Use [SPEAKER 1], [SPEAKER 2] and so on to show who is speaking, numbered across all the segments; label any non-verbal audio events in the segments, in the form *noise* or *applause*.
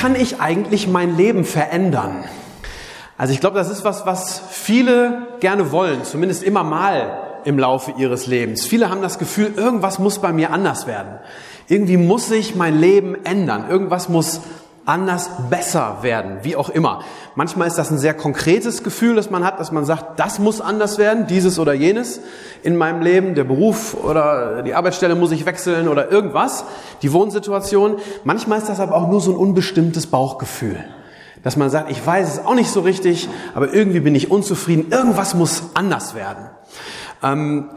[SPEAKER 1] Kann ich eigentlich mein Leben verändern? Also ich glaube, das ist was, was viele gerne wollen, zumindest immer mal im Laufe ihres Lebens. Viele haben das Gefühl, irgendwas muss bei mir anders werden. Irgendwie muss sich mein Leben ändern. Irgendwas muss anders, besser werden, wie auch immer. Manchmal ist das ein sehr konkretes Gefühl, das man hat, dass man sagt, das muss anders werden, dieses oder jenes in meinem Leben, der Beruf oder die Arbeitsstelle muss ich wechseln oder irgendwas, die Wohnsituation. Manchmal ist das aber auch nur so ein unbestimmtes Bauchgefühl, dass man sagt, ich weiß es auch nicht so richtig, aber irgendwie bin ich unzufrieden, irgendwas muss anders werden. Ähm,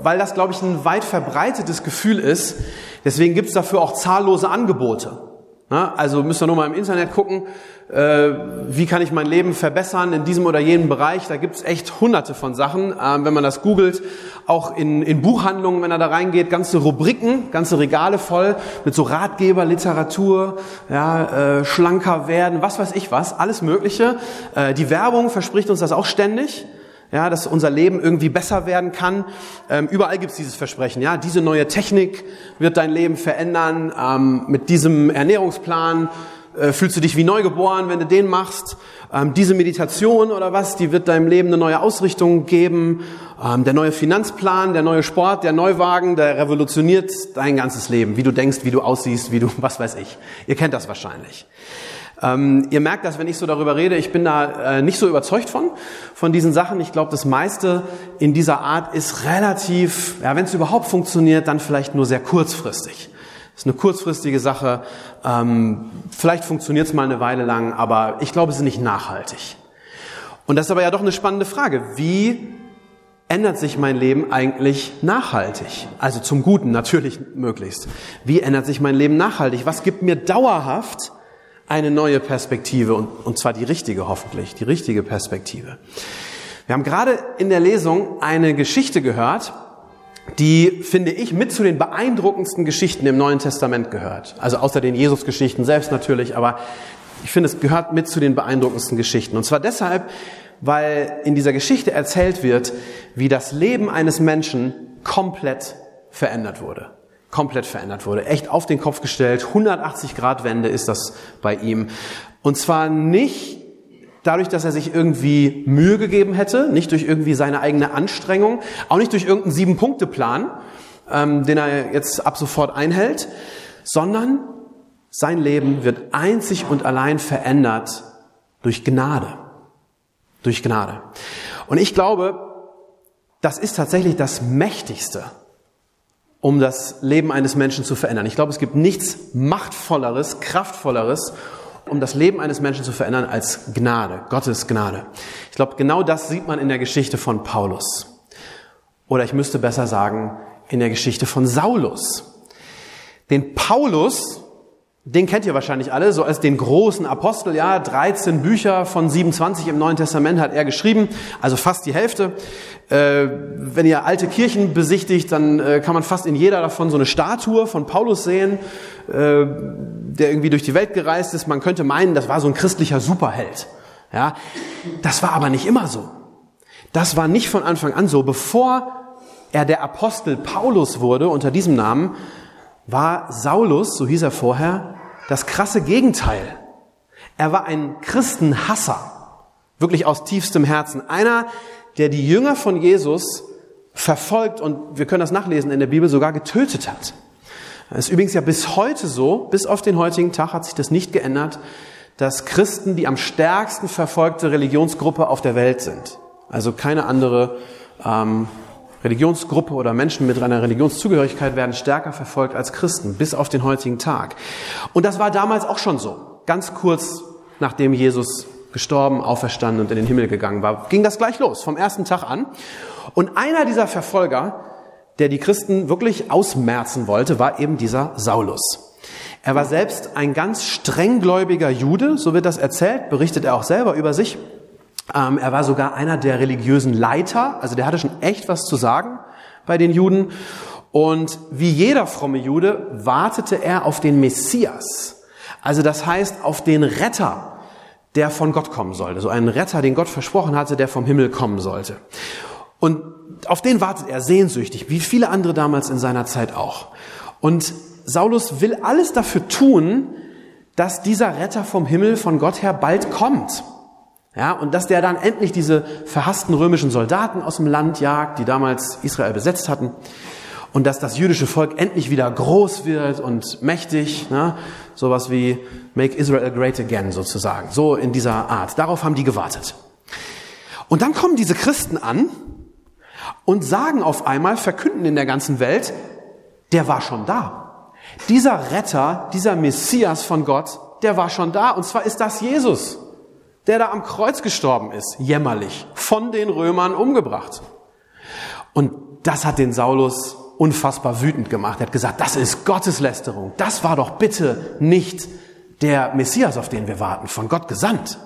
[SPEAKER 1] weil das, glaube ich, ein weit verbreitetes Gefühl ist. Deswegen gibt es dafür auch zahllose Angebote. Na, also müsst ihr nur mal im Internet gucken, äh, wie kann ich mein Leben verbessern in diesem oder jenem Bereich. Da gibt's echt hunderte von Sachen, ähm, wenn man das googelt. Auch in, in Buchhandlungen, wenn er da reingeht, ganze Rubriken, ganze Regale voll mit so Ratgeber, Literatur, ja, äh, schlanker werden, was weiß ich was, alles Mögliche. Äh, die Werbung verspricht uns das auch ständig ja, dass unser Leben irgendwie besser werden kann. Ähm, überall gibt's dieses Versprechen, ja, diese neue Technik wird dein Leben verändern. Ähm, mit diesem Ernährungsplan äh, fühlst du dich wie neugeboren, wenn du den machst. Ähm, diese Meditation oder was, die wird deinem Leben eine neue Ausrichtung geben. Ähm, der neue Finanzplan, der neue Sport, der Neuwagen, der revolutioniert dein ganzes Leben, wie du denkst, wie du aussiehst, wie du, *laughs* was weiß ich. Ihr kennt das wahrscheinlich. Ähm, ihr merkt das, wenn ich so darüber rede, ich bin da äh, nicht so überzeugt von, von diesen Sachen. Ich glaube, das meiste in dieser Art ist relativ, ja, wenn es überhaupt funktioniert, dann vielleicht nur sehr kurzfristig. Das ist eine kurzfristige Sache. Ähm, vielleicht funktioniert es mal eine Weile lang, aber ich glaube, es ist nicht nachhaltig. Und das ist aber ja doch eine spannende Frage. Wie ändert sich mein Leben eigentlich nachhaltig? Also zum Guten natürlich möglichst. Wie ändert sich mein Leben nachhaltig? Was gibt mir dauerhaft eine neue Perspektive und, und zwar die richtige hoffentlich, die richtige Perspektive. Wir haben gerade in der Lesung eine Geschichte gehört, die, finde ich, mit zu den beeindruckendsten Geschichten im Neuen Testament gehört. Also außer den Jesus-Geschichten selbst natürlich, aber ich finde, es gehört mit zu den beeindruckendsten Geschichten. Und zwar deshalb, weil in dieser Geschichte erzählt wird, wie das Leben eines Menschen komplett verändert wurde komplett verändert wurde. Echt auf den Kopf gestellt. 180 Grad Wende ist das bei ihm. Und zwar nicht dadurch, dass er sich irgendwie Mühe gegeben hätte, nicht durch irgendwie seine eigene Anstrengung, auch nicht durch irgendeinen Sieben-Punkte-Plan, ähm, den er jetzt ab sofort einhält, sondern sein Leben wird einzig und allein verändert durch Gnade. Durch Gnade. Und ich glaube, das ist tatsächlich das Mächtigste, um das Leben eines Menschen zu verändern. Ich glaube, es gibt nichts machtvolleres, kraftvolleres, um das Leben eines Menschen zu verändern als Gnade, Gottes Gnade. Ich glaube, genau das sieht man in der Geschichte von Paulus. Oder ich müsste besser sagen, in der Geschichte von Saulus. Den Paulus, den kennt ihr wahrscheinlich alle, so als den großen Apostel, ja, 13 Bücher von 27 im Neuen Testament hat er geschrieben, also fast die Hälfte. Äh, wenn ihr alte Kirchen besichtigt, dann äh, kann man fast in jeder davon so eine Statue von Paulus sehen, äh, der irgendwie durch die Welt gereist ist. Man könnte meinen, das war so ein christlicher Superheld. Ja, das war aber nicht immer so. Das war nicht von Anfang an so. Bevor er der Apostel Paulus wurde unter diesem Namen, war Saulus, so hieß er vorher, das krasse Gegenteil. Er war ein Christenhasser, wirklich aus tiefstem Herzen. Einer, der die Jünger von Jesus verfolgt und wir können das nachlesen in der Bibel sogar getötet hat. Das ist übrigens ja bis heute so, bis auf den heutigen Tag hat sich das nicht geändert, dass Christen die am stärksten verfolgte Religionsgruppe auf der Welt sind. Also keine andere ähm, Religionsgruppe oder Menschen mit einer Religionszugehörigkeit werden stärker verfolgt als Christen, bis auf den heutigen Tag. Und das war damals auch schon so. Ganz kurz nachdem Jesus gestorben, auferstanden und in den Himmel gegangen war, ging das gleich los, vom ersten Tag an. Und einer dieser Verfolger, der die Christen wirklich ausmerzen wollte, war eben dieser Saulus. Er war selbst ein ganz strenggläubiger Jude, so wird das erzählt, berichtet er auch selber über sich. Ähm, er war sogar einer der religiösen Leiter, also der hatte schon echt was zu sagen bei den Juden. Und wie jeder fromme Jude wartete er auf den Messias. Also das heißt auf den Retter, der von Gott kommen sollte. So einen Retter, den Gott versprochen hatte, der vom Himmel kommen sollte. Und auf den wartet er sehnsüchtig, wie viele andere damals in seiner Zeit auch. Und Saulus will alles dafür tun, dass dieser Retter vom Himmel von Gott her bald kommt. Ja, und dass der dann endlich diese verhassten römischen Soldaten aus dem Land jagt, die damals Israel besetzt hatten. Und dass das jüdische Volk endlich wieder groß wird und mächtig. Ne? Sowas wie Make Israel Great Again sozusagen. So in dieser Art. Darauf haben die gewartet. Und dann kommen diese Christen an und sagen auf einmal, verkünden in der ganzen Welt, der war schon da. Dieser Retter, dieser Messias von Gott, der war schon da. Und zwar ist das Jesus, der da am Kreuz gestorben ist, jämmerlich, von den Römern umgebracht. Und das hat den Saulus unfassbar wütend gemacht. Er hat gesagt, das ist Gotteslästerung. Das war doch bitte nicht der Messias, auf den wir warten, von Gott gesandt.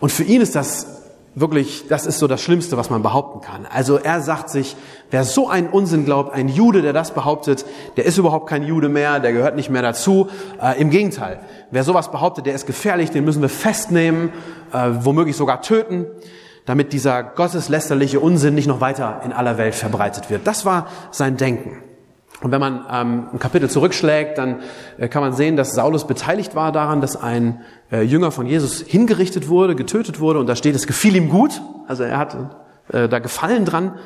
[SPEAKER 1] Und für ihn ist das wirklich, das ist so das Schlimmste, was man behaupten kann. Also er sagt sich, wer so einen Unsinn glaubt, ein Jude, der das behauptet, der ist überhaupt kein Jude mehr, der gehört nicht mehr dazu. Äh, Im Gegenteil, wer sowas behauptet, der ist gefährlich, den müssen wir festnehmen, äh, womöglich sogar töten, damit dieser gotteslästerliche Unsinn nicht noch weiter in aller Welt verbreitet wird. Das war sein Denken. Und wenn man ähm, ein Kapitel zurückschlägt, dann äh, kann man sehen, dass Saulus beteiligt war daran, dass ein äh, Jünger von Jesus hingerichtet wurde, getötet wurde. Und da steht, es gefiel ihm gut. Also er hat äh, da Gefallen dran.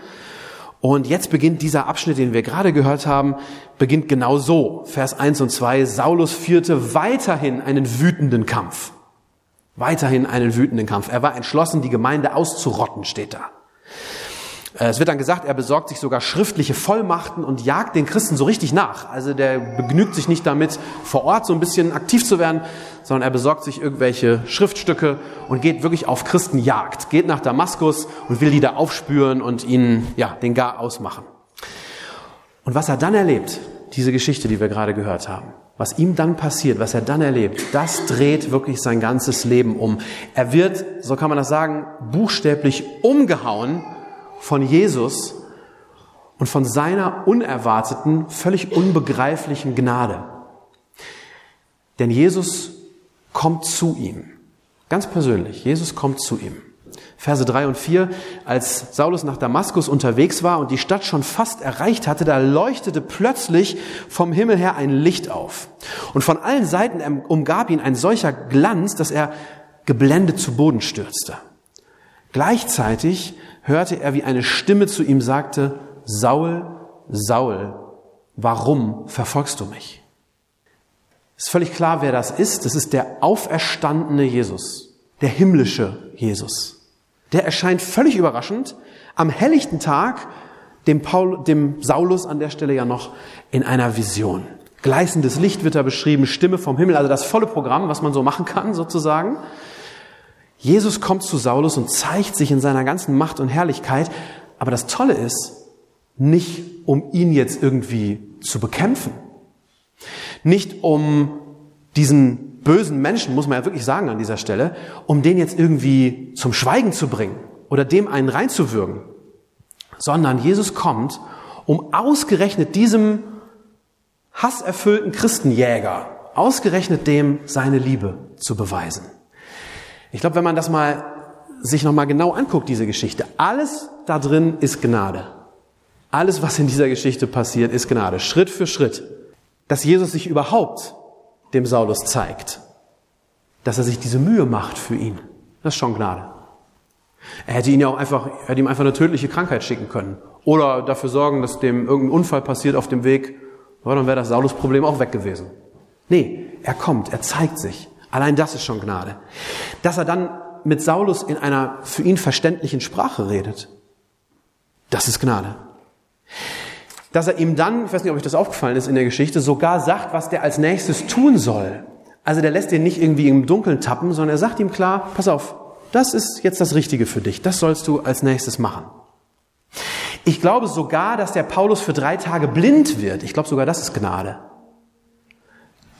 [SPEAKER 1] Und jetzt beginnt dieser Abschnitt, den wir gerade gehört haben, beginnt genau so. Vers 1 und 2. Saulus führte weiterhin einen wütenden Kampf. Weiterhin einen wütenden Kampf. Er war entschlossen, die Gemeinde auszurotten, steht da. Äh, es wird dann gesagt, er besorgt sich sogar schriftliche Vollmachten und jagt den Christen so richtig nach. Also der begnügt sich nicht damit, vor Ort so ein bisschen aktiv zu werden, sondern er besorgt sich irgendwelche Schriftstücke und geht wirklich auf Christenjagd, geht nach Damaskus und will die da aufspüren und ihnen ja, den Gar ausmachen. Und was er dann erlebt, diese Geschichte, die wir gerade gehört haben, was ihm dann passiert, was er dann erlebt, das dreht wirklich sein ganzes Leben um. Er wird, so kann man das sagen, buchstäblich umgehauen von Jesus und von seiner unerwarteten, völlig unbegreiflichen Gnade. Denn Jesus kommt zu ihm. Ganz persönlich, Jesus kommt zu ihm. Verse 3 und 4, als Saulus nach Damaskus unterwegs war und die Stadt schon fast erreicht hatte, da leuchtete plötzlich vom Himmel her ein Licht auf. Und von allen Seiten umgab ihn ein solcher Glanz, dass er geblendet zu Boden stürzte. Gleichzeitig hörte er, wie eine Stimme zu ihm sagte, Saul, Saul, warum verfolgst du mich? Ist völlig klar, wer das ist. Das ist der auferstandene Jesus, der himmlische Jesus. Der erscheint völlig überraschend am helllichten Tag dem, Paul, dem Saulus an der Stelle ja noch in einer Vision. Gleißendes Licht wird da beschrieben, Stimme vom Himmel, also das volle Programm, was man so machen kann sozusagen. Jesus kommt zu Saulus und zeigt sich in seiner ganzen Macht und Herrlichkeit. Aber das Tolle ist, nicht um ihn jetzt irgendwie zu bekämpfen. Nicht um diesen bösen Menschen, muss man ja wirklich sagen an dieser Stelle, um den jetzt irgendwie zum Schweigen zu bringen oder dem einen reinzuwürgen, sondern Jesus kommt, um ausgerechnet diesem hasserfüllten Christenjäger, ausgerechnet dem seine Liebe zu beweisen. Ich glaube, wenn man das mal sich nochmal genau anguckt, diese Geschichte, alles da drin ist Gnade. Alles, was in dieser Geschichte passiert, ist Gnade. Schritt für Schritt. Dass Jesus sich überhaupt dem Saulus zeigt. Dass er sich diese Mühe macht für ihn. Das ist schon Gnade. Er hätte ihn ja auch einfach, er hätte ihm einfach eine tödliche Krankheit schicken können. Oder dafür sorgen, dass dem irgendein Unfall passiert auf dem Weg. Aber dann wäre das Saulus-Problem auch weg gewesen. Nee, er kommt, er zeigt sich. Allein das ist schon Gnade. Dass er dann mit Saulus in einer für ihn verständlichen Sprache redet, das ist Gnade. Dass er ihm dann, ich weiß nicht, ob euch das aufgefallen ist in der Geschichte, sogar sagt, was der als nächstes tun soll. Also der lässt ihn nicht irgendwie im Dunkeln tappen, sondern er sagt ihm klar, pass auf, das ist jetzt das Richtige für dich, das sollst du als nächstes machen. Ich glaube sogar, dass der Paulus für drei Tage blind wird. Ich glaube sogar, das ist Gnade.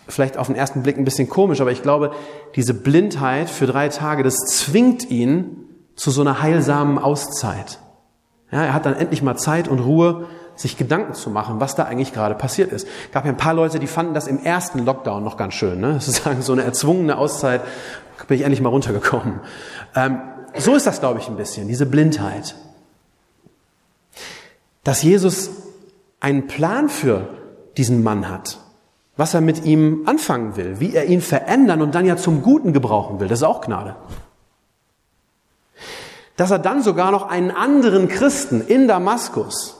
[SPEAKER 1] Vielleicht auf den ersten Blick ein bisschen komisch, aber ich glaube, diese Blindheit für drei Tage, das zwingt ihn zu so einer heilsamen Auszeit. Ja, er hat dann endlich mal Zeit und Ruhe, sich Gedanken zu machen, was da eigentlich gerade passiert ist. Gab ja ein paar Leute, die fanden das im ersten Lockdown noch ganz schön. Ne? *laughs* Sozusagen so eine erzwungene Auszeit, bin ich endlich mal runtergekommen. Ähm, so ist das, glaube ich, ein bisschen, diese Blindheit. Dass Jesus einen Plan für diesen Mann hat, was er mit ihm anfangen will, wie er ihn verändern und dann ja zum Guten gebrauchen will, das ist auch Gnade. Dass er dann sogar noch einen anderen Christen in Damaskus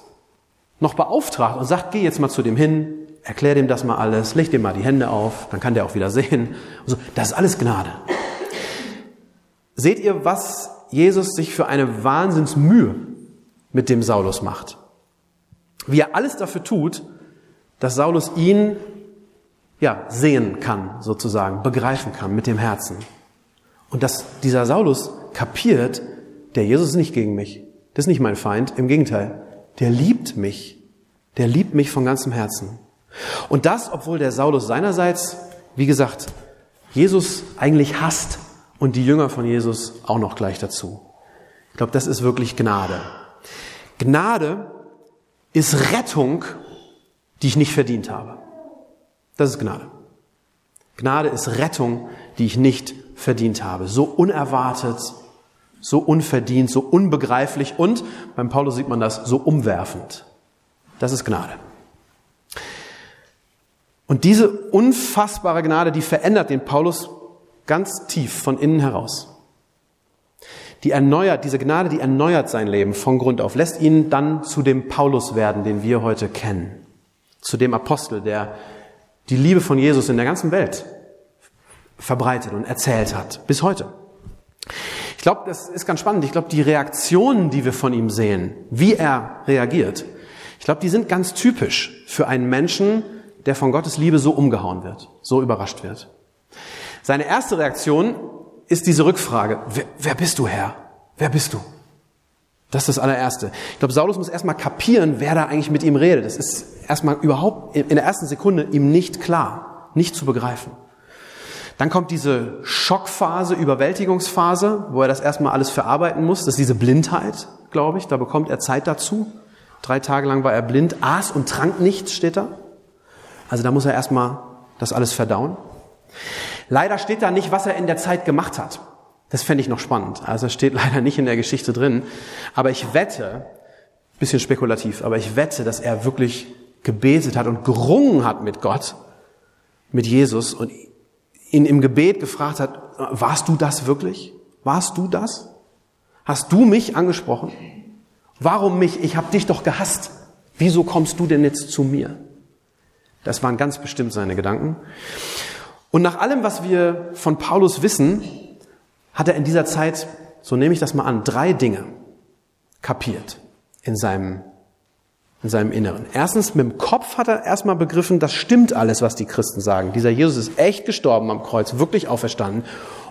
[SPEAKER 1] noch beauftragt und sagt, geh jetzt mal zu dem hin, erklär dem das mal alles, leg dem mal die Hände auf, dann kann der auch wieder sehen. So. Das ist alles Gnade. Seht ihr, was Jesus sich für eine Wahnsinnsmühe mit dem Saulus macht? Wie er alles dafür tut, dass Saulus ihn ja, sehen kann, sozusagen, begreifen kann mit dem Herzen. Und dass dieser Saulus kapiert, der Jesus ist nicht gegen mich. Das ist nicht mein Feind. Im Gegenteil der liebt mich. Der liebt mich von ganzem Herzen. Und das, obwohl der Saulus seinerseits, wie gesagt, Jesus eigentlich hasst und die Jünger von Jesus auch noch gleich dazu. Ich glaube, das ist wirklich Gnade. Gnade ist Rettung, die ich nicht verdient habe. Das ist Gnade. Gnade ist Rettung, die ich nicht verdient habe. So unerwartet, so unverdient, so unbegreiflich und, beim Paulus sieht man das, so umwerfend. Das ist Gnade. Und diese unfassbare Gnade, die verändert den Paulus ganz tief von innen heraus. Die erneuert, diese Gnade, die erneuert sein Leben von Grund auf, lässt ihn dann zu dem Paulus werden, den wir heute kennen. Zu dem Apostel, der die Liebe von Jesus in der ganzen Welt verbreitet und erzählt hat. Bis heute. Ich glaube, das ist ganz spannend. Ich glaube, die Reaktionen, die wir von ihm sehen, wie er reagiert, ich glaube, die sind ganz typisch für einen Menschen, der von Gottes Liebe so umgehauen wird, so überrascht wird. Seine erste Reaktion ist diese Rückfrage, wer, wer bist du Herr? Wer bist du? Das ist das allererste. Ich glaube, Saulus muss erstmal kapieren, wer da eigentlich mit ihm redet. Das ist erstmal überhaupt in der ersten Sekunde ihm nicht klar, nicht zu begreifen. Dann kommt diese Schockphase, Überwältigungsphase, wo er das erstmal alles verarbeiten muss. Das ist diese Blindheit, glaube ich. Da bekommt er Zeit dazu. Drei Tage lang war er blind, aß und trank nichts, steht da. Also da muss er erstmal das alles verdauen. Leider steht da nicht, was er in der Zeit gemacht hat. Das fände ich noch spannend. Also steht *laughs* leider nicht in der Geschichte drin. Aber ich wette, bisschen spekulativ, aber ich wette, dass er wirklich gebetet hat und gerungen hat mit Gott, mit Jesus und ihn im Gebet gefragt hat, warst du das wirklich? Warst du das? Hast du mich angesprochen? Warum mich? Ich habe dich doch gehasst. Wieso kommst du denn jetzt zu mir? Das waren ganz bestimmt seine Gedanken. Und nach allem, was wir von Paulus wissen, hat er in dieser Zeit, so nehme ich das mal an, drei Dinge kapiert in seinem in seinem Inneren. Erstens, mit dem Kopf hat er erstmal begriffen, das stimmt alles, was die Christen sagen. Dieser Jesus ist echt gestorben am Kreuz, wirklich auferstanden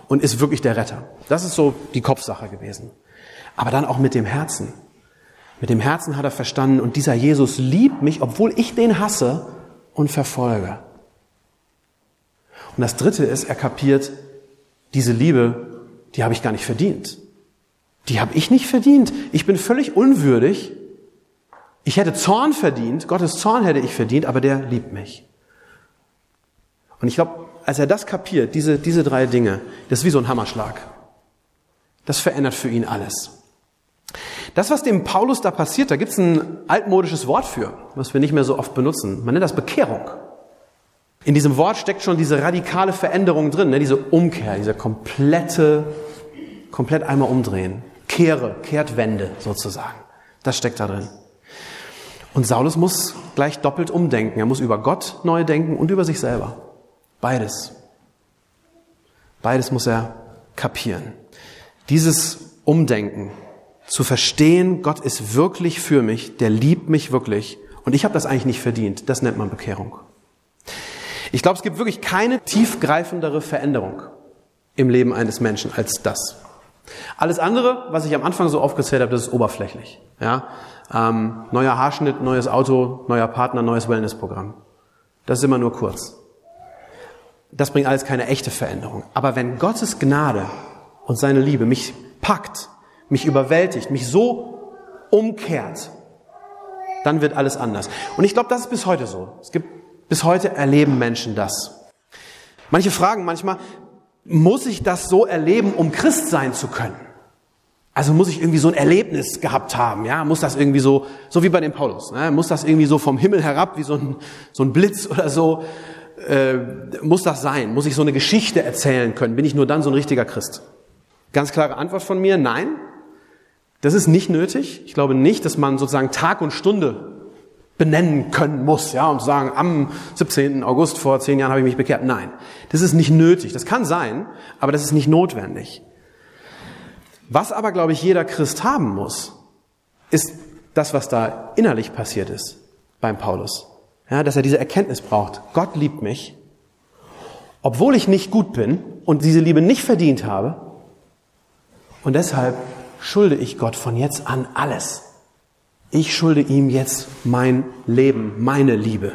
[SPEAKER 1] und ist wirklich der Retter. Das ist so die Kopfsache gewesen. Aber dann auch mit dem Herzen. Mit dem Herzen hat er verstanden, und dieser Jesus liebt mich, obwohl ich den hasse und verfolge. Und das dritte ist, er kapiert, diese Liebe, die habe ich gar nicht verdient. Die habe ich nicht verdient. Ich bin völlig unwürdig, ich hätte Zorn verdient, Gottes Zorn hätte ich verdient, aber der liebt mich. Und ich glaube, als er das kapiert, diese, diese drei Dinge, das ist wie so ein Hammerschlag. Das verändert für ihn alles. Das, was dem Paulus da passiert, da gibt es ein altmodisches Wort für, was wir nicht mehr so oft benutzen. Man nennt das Bekehrung. In diesem Wort steckt schon diese radikale Veränderung drin, ne? diese Umkehr, diese komplette, komplett einmal umdrehen. Kehre, Kehrtwende sozusagen. Das steckt da drin. Und Saulus muss gleich doppelt umdenken. Er muss über Gott neu denken und über sich selber. Beides. Beides muss er kapieren. Dieses Umdenken, zu verstehen, Gott ist wirklich für mich, der liebt mich wirklich und ich habe das eigentlich nicht verdient, das nennt man Bekehrung. Ich glaube, es gibt wirklich keine tiefgreifendere Veränderung im Leben eines Menschen als das. Alles andere, was ich am Anfang so aufgezählt habe, das ist oberflächlich. Ja? Ähm, neuer Haarschnitt, neues Auto, neuer Partner, neues Wellnessprogramm. Das ist immer nur kurz. das bringt alles keine echte Veränderung. Aber wenn Gottes Gnade und seine Liebe mich packt, mich überwältigt, mich so umkehrt, dann wird alles anders. Und ich glaube, das ist bis heute so. Es gibt bis heute erleben Menschen das. Manche fragen manchmal, muss ich das so erleben, um Christ sein zu können? Also muss ich irgendwie so ein Erlebnis gehabt haben, ja? Muss das irgendwie so, so wie bei dem Paulus, ne? muss das irgendwie so vom Himmel herab, wie so ein, so ein Blitz oder so, äh, muss das sein? Muss ich so eine Geschichte erzählen können? Bin ich nur dann so ein richtiger Christ? Ganz klare Antwort von mir, nein. Das ist nicht nötig. Ich glaube nicht, dass man sozusagen Tag und Stunde benennen können muss, ja, und sagen, am 17. August vor zehn Jahren habe ich mich bekehrt. Nein, das ist nicht nötig. Das kann sein, aber das ist nicht notwendig. Was aber, glaube ich, jeder Christ haben muss, ist das, was da innerlich passiert ist beim Paulus. Ja, dass er diese Erkenntnis braucht. Gott liebt mich, obwohl ich nicht gut bin und diese Liebe nicht verdient habe. Und deshalb schulde ich Gott von jetzt an alles. Ich schulde ihm jetzt mein Leben, meine Liebe.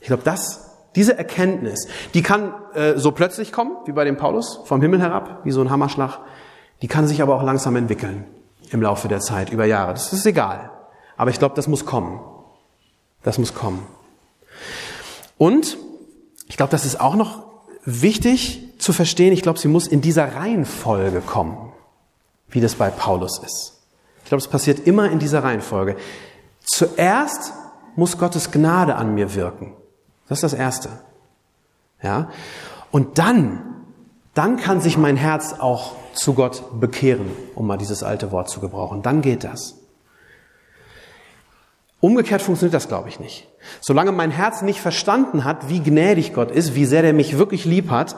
[SPEAKER 1] Ich glaube, das, diese Erkenntnis, die kann äh, so plötzlich kommen, wie bei dem Paulus, vom Himmel herab, wie so ein Hammerschlag. Die kann sich aber auch langsam entwickeln im Laufe der Zeit, über Jahre. Das ist egal. Aber ich glaube, das muss kommen. Das muss kommen. Und ich glaube, das ist auch noch wichtig zu verstehen. Ich glaube, sie muss in dieser Reihenfolge kommen, wie das bei Paulus ist. Ich glaube, es passiert immer in dieser Reihenfolge. Zuerst muss Gottes Gnade an mir wirken. Das ist das Erste. Ja? Und dann, dann kann sich mein Herz auch zu Gott bekehren, um mal dieses alte Wort zu gebrauchen. Dann geht das. Umgekehrt funktioniert das, glaube ich, nicht. Solange mein Herz nicht verstanden hat, wie gnädig Gott ist, wie sehr er mich wirklich lieb hat,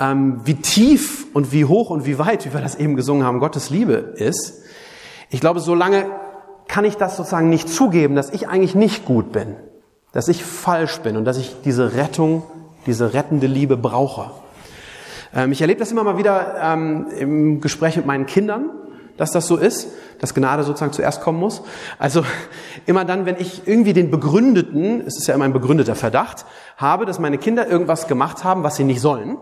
[SPEAKER 1] ähm, wie tief und wie hoch und wie weit, wie wir das eben gesungen haben, Gottes Liebe ist, ich glaube, solange kann ich das sozusagen nicht zugeben, dass ich eigentlich nicht gut bin, dass ich falsch bin und dass ich diese Rettung, diese rettende Liebe brauche. Ähm, ich erlebe das immer mal wieder ähm, im Gespräch mit meinen Kindern, dass das so ist, dass Gnade sozusagen zuerst kommen muss. Also *laughs* immer dann, wenn ich irgendwie den begründeten, es ist ja immer ein begründeter Verdacht, habe, dass meine Kinder irgendwas gemacht haben, was sie nicht sollen.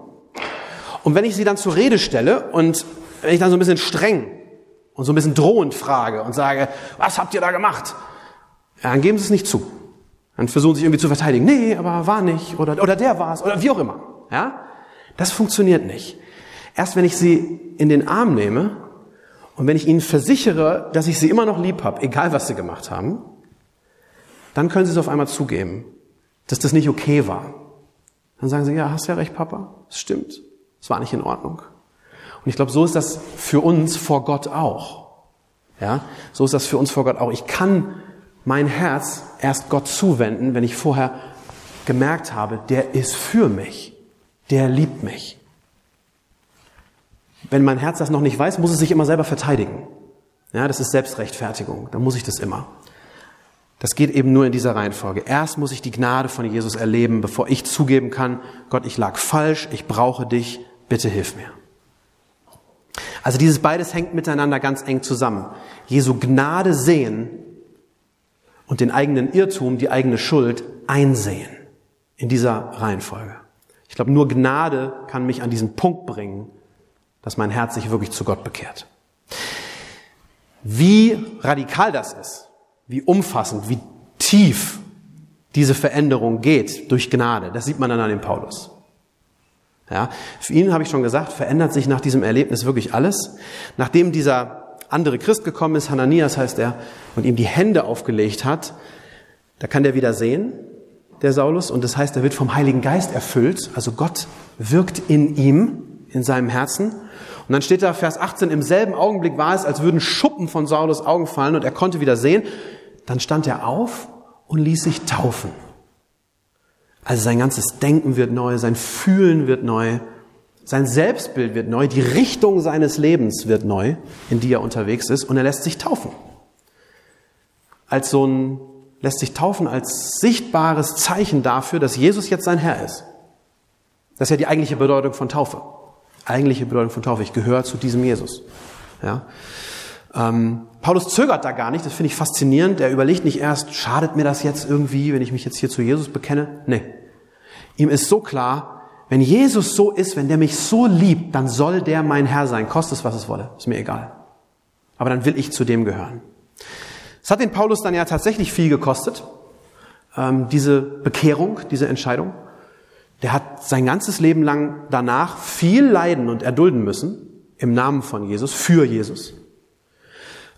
[SPEAKER 1] Und wenn ich sie dann zur Rede stelle und wenn ich dann so ein bisschen streng und so ein bisschen drohend frage und sage, was habt ihr da gemacht? Ja, dann geben sie es nicht zu. Dann versuchen sie sich irgendwie zu verteidigen. Nee, aber war nicht. Oder, oder der war es. Oder wie auch immer. Ja? Das funktioniert nicht. Erst wenn ich sie in den Arm nehme und wenn ich ihnen versichere, dass ich sie immer noch lieb habe, egal was sie gemacht haben, dann können sie es auf einmal zugeben, dass das nicht okay war. Dann sagen sie, ja, hast ja recht, Papa, es stimmt, es war nicht in Ordnung. Und ich glaube, so ist das für uns vor Gott auch. Ja, so ist das für uns vor Gott auch. Ich kann mein Herz erst Gott zuwenden, wenn ich vorher gemerkt habe, der ist für mich der liebt mich. Wenn mein Herz das noch nicht weiß, muss es sich immer selber verteidigen. Ja, das ist Selbstrechtfertigung. Da muss ich das immer. Das geht eben nur in dieser Reihenfolge. Erst muss ich die Gnade von Jesus erleben, bevor ich zugeben kann, Gott, ich lag falsch, ich brauche dich, bitte hilf mir. Also dieses beides hängt miteinander ganz eng zusammen. Jesu Gnade sehen und den eigenen Irrtum, die eigene Schuld einsehen. In dieser Reihenfolge. Ich glaube, nur Gnade kann mich an diesen Punkt bringen, dass mein Herz sich wirklich zu Gott bekehrt. Wie radikal das ist, wie umfassend, wie tief diese Veränderung geht durch Gnade, das sieht man dann an dem Paulus. Ja, für ihn habe ich schon gesagt, verändert sich nach diesem Erlebnis wirklich alles. Nachdem dieser andere Christ gekommen ist, Hananias heißt er, und ihm die Hände aufgelegt hat, da kann der wieder sehen der Saulus, und das heißt, er wird vom Heiligen Geist erfüllt, also Gott wirkt in ihm, in seinem Herzen. Und dann steht da Vers 18, im selben Augenblick war es, als würden Schuppen von Saulus Augen fallen und er konnte wieder sehen. Dann stand er auf und ließ sich taufen. Also sein ganzes Denken wird neu, sein Fühlen wird neu, sein Selbstbild wird neu, die Richtung seines Lebens wird neu, in die er unterwegs ist, und er lässt sich taufen. Als so ein lässt sich taufen als sichtbares Zeichen dafür, dass Jesus jetzt sein Herr ist. Das ist ja die eigentliche Bedeutung von Taufe. Eigentliche Bedeutung von Taufe. Ich gehöre zu diesem Jesus. Ja. Ähm, Paulus zögert da gar nicht, das finde ich faszinierend. Er überlegt nicht erst, schadet mir das jetzt irgendwie, wenn ich mich jetzt hier zu Jesus bekenne? Nee. Ihm ist so klar, wenn Jesus so ist, wenn der mich so liebt, dann soll der mein Herr sein, kostet es, was es wolle, ist mir egal. Aber dann will ich zu dem gehören. Es hat den Paulus dann ja tatsächlich viel gekostet, ähm, diese Bekehrung, diese Entscheidung. Der hat sein ganzes Leben lang danach viel leiden und erdulden müssen im Namen von Jesus, für Jesus.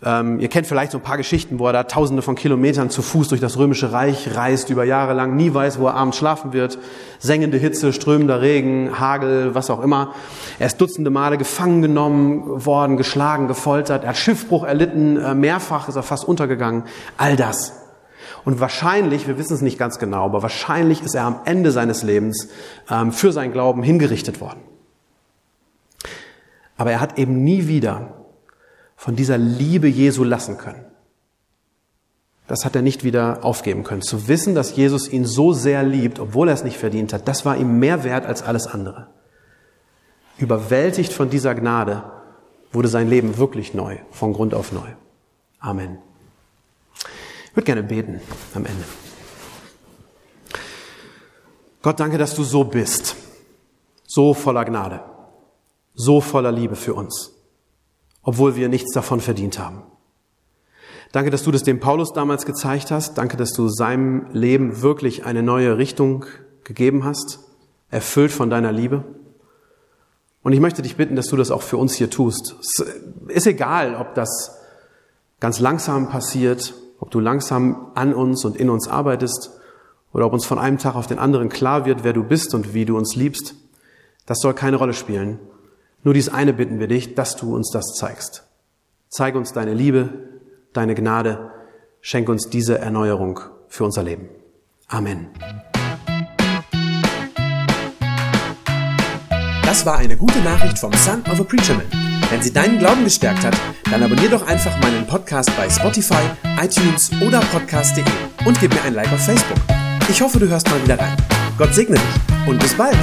[SPEAKER 1] Ähm, ihr kennt vielleicht so ein paar Geschichten, wo er da tausende von Kilometern zu Fuß durch das römische Reich reist, über Jahre lang, nie weiß, wo er abends schlafen wird. Sengende Hitze, strömender Regen, Hagel, was auch immer. Er ist dutzende Male gefangen genommen worden, geschlagen, gefoltert. Er hat Schiffbruch erlitten, äh, mehrfach ist er fast untergegangen. All das. Und wahrscheinlich, wir wissen es nicht ganz genau, aber wahrscheinlich ist er am Ende seines Lebens ähm, für seinen Glauben hingerichtet worden. Aber er hat eben nie wieder von dieser Liebe Jesu lassen können. Das hat er nicht wieder aufgeben können. Zu wissen, dass Jesus ihn so sehr liebt, obwohl er es nicht verdient hat, das war ihm mehr wert als alles andere. Überwältigt von dieser Gnade wurde sein Leben wirklich neu, von Grund auf neu. Amen. Ich würde gerne beten am Ende. Gott, danke, dass du so bist, so voller Gnade, so voller Liebe für uns obwohl wir nichts davon verdient haben. Danke, dass du das dem Paulus damals gezeigt hast. Danke, dass du seinem Leben wirklich eine neue Richtung gegeben hast, erfüllt von deiner Liebe. Und ich möchte dich bitten, dass du das auch für uns hier tust. Es ist egal, ob das ganz langsam passiert, ob du langsam an uns und in uns arbeitest oder ob uns von einem Tag auf den anderen klar wird, wer du bist und wie du uns liebst. Das soll keine Rolle spielen. Nur dies eine bitten wir dich, dass du uns das zeigst. Zeige uns deine Liebe, deine Gnade, schenke uns diese Erneuerung für unser Leben. Amen.
[SPEAKER 2] Das war eine gute Nachricht vom Son of a Preacher Man. Wenn sie deinen Glauben gestärkt hat, dann abonnier doch einfach meinen Podcast bei Spotify, iTunes oder podcast.de und gib mir ein Like auf Facebook. Ich hoffe, du hörst mal wieder rein. Gott segne dich und bis bald.